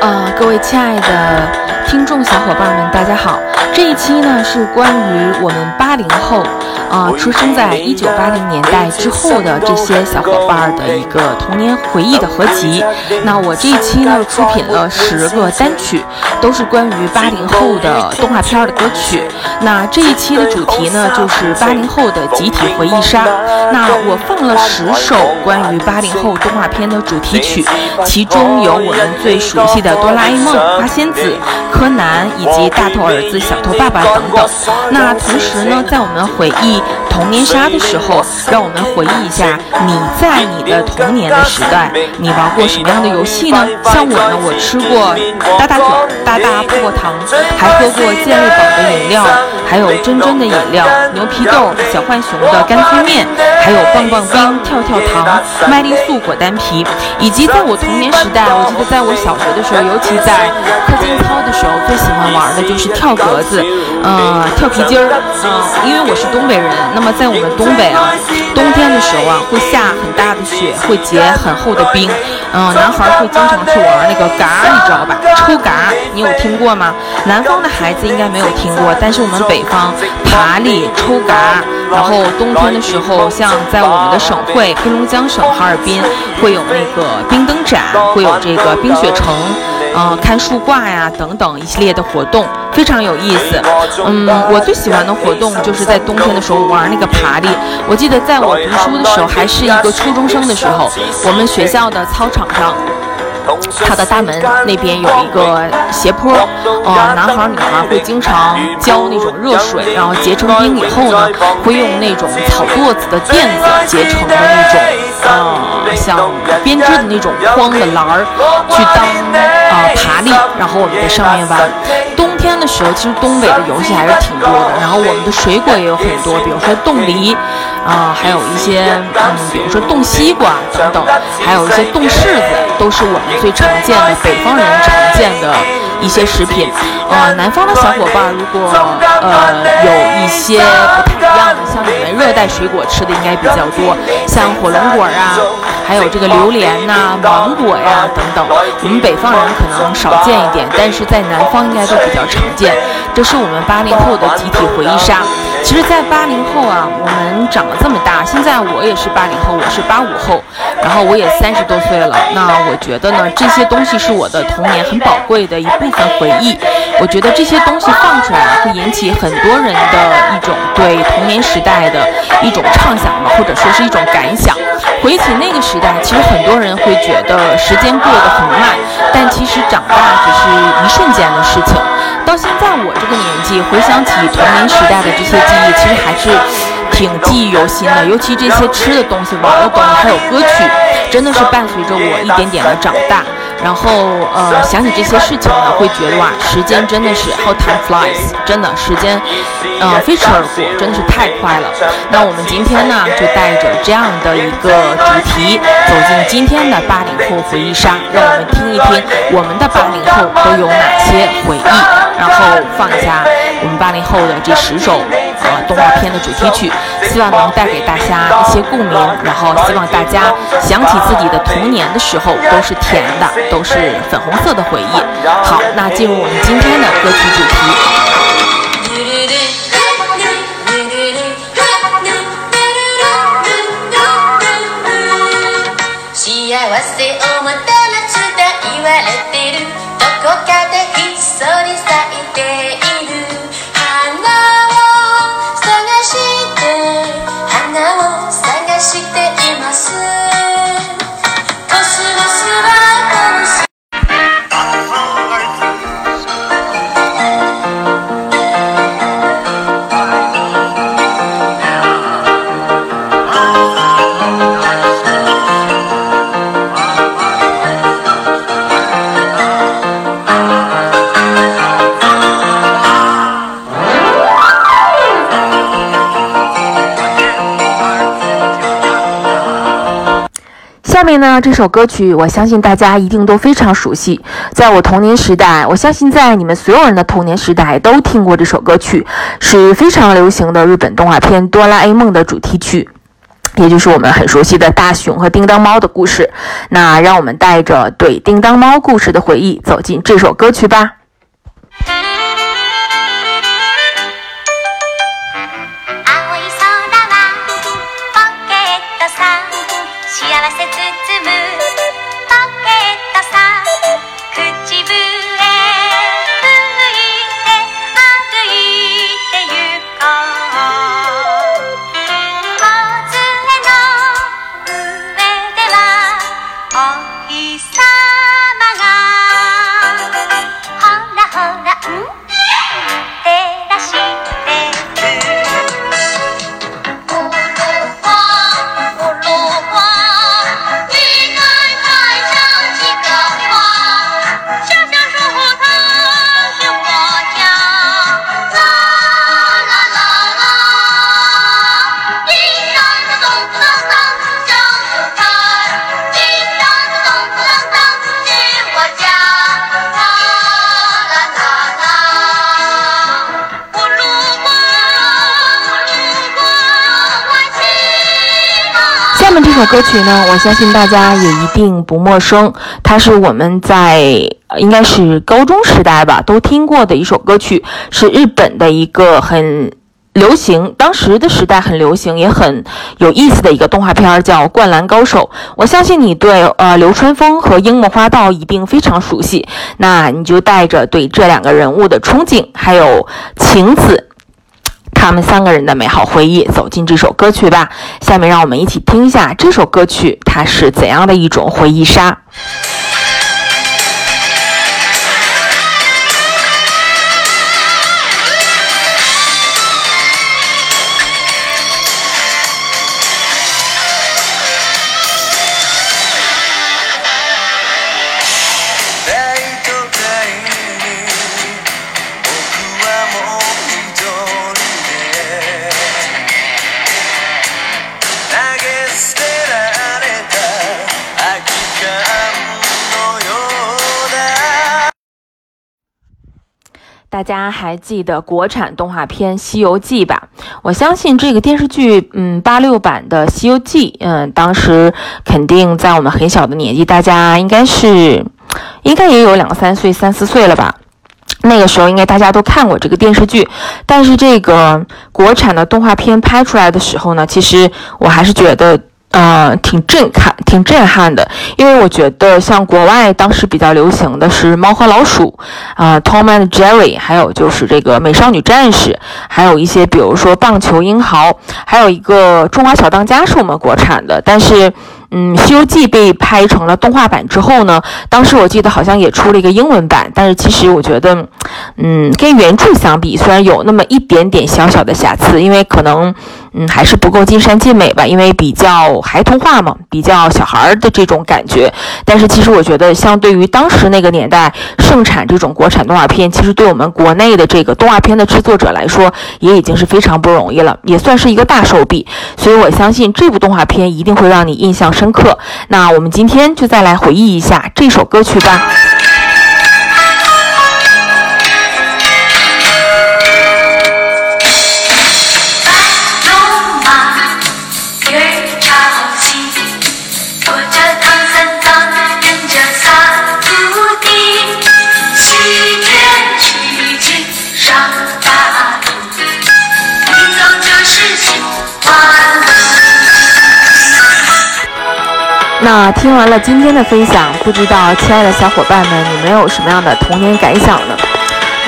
呃，各位亲爱的听众小伙伴们，大家好。这一期呢是关于我们八零后，啊，出生在一九八零年代之后的这些小伙伴的一个童年回忆的合集。那我这一期呢出品了十个单曲，都是关于八零后的动画片的歌曲。那这一期的主题呢就是八零后的集体回忆杀。那我放了十首关于八零后动画片的主题曲，其中有我们最熟悉的哆啦 A 梦、花仙子、柯南以及大头儿子小。头爸爸等等。那同时呢，在我们回忆童年杀的时候，让我们回忆一下你在你的童年的时代，你玩过什么样的游戏呢？像我呢，我吃过大大卷、大大泡泡糖，还喝过健力宝的饮料，还有真真的饮料、牛皮豆、小浣熊的干脆面，还有棒棒冰、跳跳糖、麦丽素果丹皮，以及在我童年时代，我记得在我小学的时候，尤其在课间操的时候，最喜欢玩的就是跳格子。呃，跳皮筋儿，嗯，因为我是东北人，那么在我们东北啊，冬天的时候啊，会下很大的雪，会结很厚的冰，嗯，男孩会经常去玩那个嘎，你知道吧？抽嘎，你有听过吗？南方的孩子应该没有听过，但是我们北方爬犁、抽嘎，然后冬天的时候，像在我们的省会黑龙江省哈尔滨，会有那个冰灯展，会有这个冰雪城。嗯，看树挂呀，等等一系列的活动，非常有意思。嗯，我最喜欢的活动就是在冬天的时候玩那个爬犁。我记得在我读书的时候，还是一个初中生的时候，我们学校的操场上，它的大门那边有一个斜坡，呃，男孩女孩会经常浇那种热水，然后结成冰以后呢，会用那种草垛子的垫子结成的那种，呃，像编织的那种筐的篮儿，去当。啊，爬犁，然后我们在上面玩。冬天的时候，其实东北的游戏还是挺多的。然后我们的水果也有很多，比如说冻梨，啊，还有一些嗯，比如说冻西瓜等等，还有一些冻柿子，都是我们最常见的北方人常见的一些食品。呃，南方的小伙伴如果呃有一些不太一样的，像你们热带水果吃的应该比较多，像火龙果啊。还有这个榴莲呐、芒果呀等等，我们北方人可能少见一点，但是在南方应该都比较常见。这是我们八零后的集体回忆杀。其实，在八零后啊，我们长了这么大，现在我也是八零后，我是八五后，然后我也三十多岁了。那我觉得呢，这些东西是我的童年很宝贵的一部分回忆。我觉得这些东西放出来会引起很多人的一种对童年时代的一种畅想吧，或者说是一种感想。回忆起那个时代，其实很多人会觉得时间过得很慢，但其实长大只是一瞬间的事情。到现在我这个年纪，回想起童年时代的这些记忆，其实还是挺记忆犹新的。尤其这些吃的东西、玩的东西，还有歌曲，真的是伴随着我一点点的长大。然后，呃，想起这些事情呢，会觉得哇，时间真的是 how time flies，真的时间，呃，飞驰而过，真的是太快了。那我们今天呢，就带着这样的一个主题，走进今天的八零后回忆杀，让我们听一听我们的八零后都有哪些回忆，然后放一下我们八零后的这十首。啊，动画片的主题曲，希望能带给大家一些共鸣，然后希望大家想起自己的童年的时候都是甜的，都是粉红色的回忆。好，那进入我们今天的歌曲主题。那，这首歌曲我相信大家一定都非常熟悉。在我童年时代，我相信在你们所有人的童年时代都听过这首歌曲，是非常流行的日本动画片《哆啦 A 梦》的主题曲。也就是我们很熟悉的大熊和叮当猫的故事。那让我们带着对叮当猫故事的回忆走进这首歌曲吧。这首歌曲呢，我相信大家也一定不陌生。它是我们在应该是高中时代吧都听过的一首歌曲，是日本的一个很流行，当时的时代很流行也很有意思的一个动画片，叫《灌篮高手》。我相信你对呃流川枫和樱木花道一定非常熟悉，那你就带着对这两个人物的憧憬，还有 晴子。他们三个人的美好回忆，走进这首歌曲吧。下面让我们一起听一下这首歌曲，它是怎样的一种回忆杀。大家还记得国产动画片《西游记》吧？我相信这个电视剧，嗯，八六版的《西游记》，嗯，当时肯定在我们很小的年纪，大家应该是，应该也有两三岁、三四岁了吧？那个时候应该大家都看过这个电视剧。但是这个国产的动画片拍出来的时候呢，其实我还是觉得。呃，挺震撼，挺震撼的，因为我觉得像国外当时比较流行的是《猫和老鼠》，啊，《Tom and Jerry》，还有就是这个《美少女战士》，还有一些比如说《棒球英豪》，还有一个《中华小当家》是我们国产的，但是。嗯，《西游记》被拍成了动画版之后呢，当时我记得好像也出了一个英文版，但是其实我觉得，嗯，跟原著相比，虽然有那么一点点小小的瑕疵，因为可能，嗯，还是不够尽善尽美吧，因为比较孩童化嘛，比较小孩儿的这种感觉。但是其实我觉得，相对于当时那个年代盛产这种国产动画片，其实对我们国内的这个动画片的制作者来说，也已经是非常不容易了，也算是一个大手笔。所以我相信这部动画片一定会让你印象。深刻，那我们今天就再来回忆一下这首歌曲吧。听完了今天的分享，不知道亲爱的小伙伴们，你们有什么样的童年感想呢？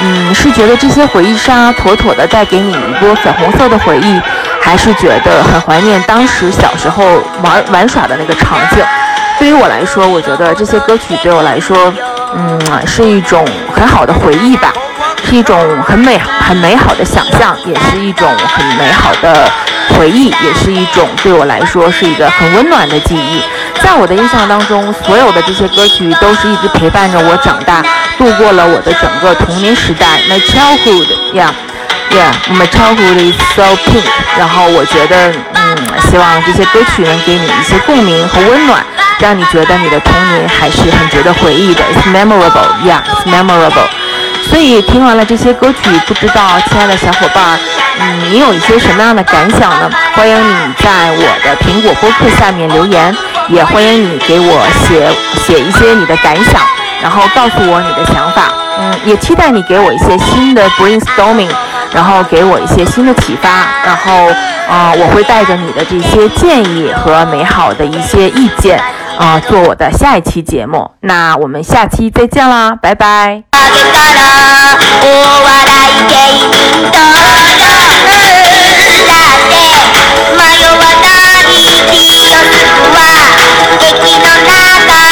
嗯，是觉得这些回忆杀妥妥的带给你一波粉红色的回忆，还是觉得很怀念当时小时候玩玩耍的那个场景？对于我来说，我觉得这些歌曲对我来说，嗯，是一种很好的回忆吧，是一种很美很美好的想象，也是一种很美好的回忆，也是一种对我来说是一个很温暖的记忆。在我的印象当中，所有的这些歌曲都是一直陪伴着我长大，度过了我的整个童年时代。My childhood, yeah, yeah, my childhood is so pink。然后我觉得，嗯，希望这些歌曲能给你一些共鸣和温暖，让你觉得你的童年还是很值得回忆的。It's memorable, yeah, it's memorable。所以听完了这些歌曲，不知道亲爱的小伙伴。嗯，你有一些什么样的感想呢？欢迎你在我的苹果播客下面留言，也欢迎你给我写写一些你的感想，然后告诉我你的想法。嗯，也期待你给我一些新的 brainstorming，然后给我一些新的启发，然后，呃，我会带着你的这些建议和美好的一些意见，啊，做我的下一期节目。那我们下期再见啦，拜拜。敵の中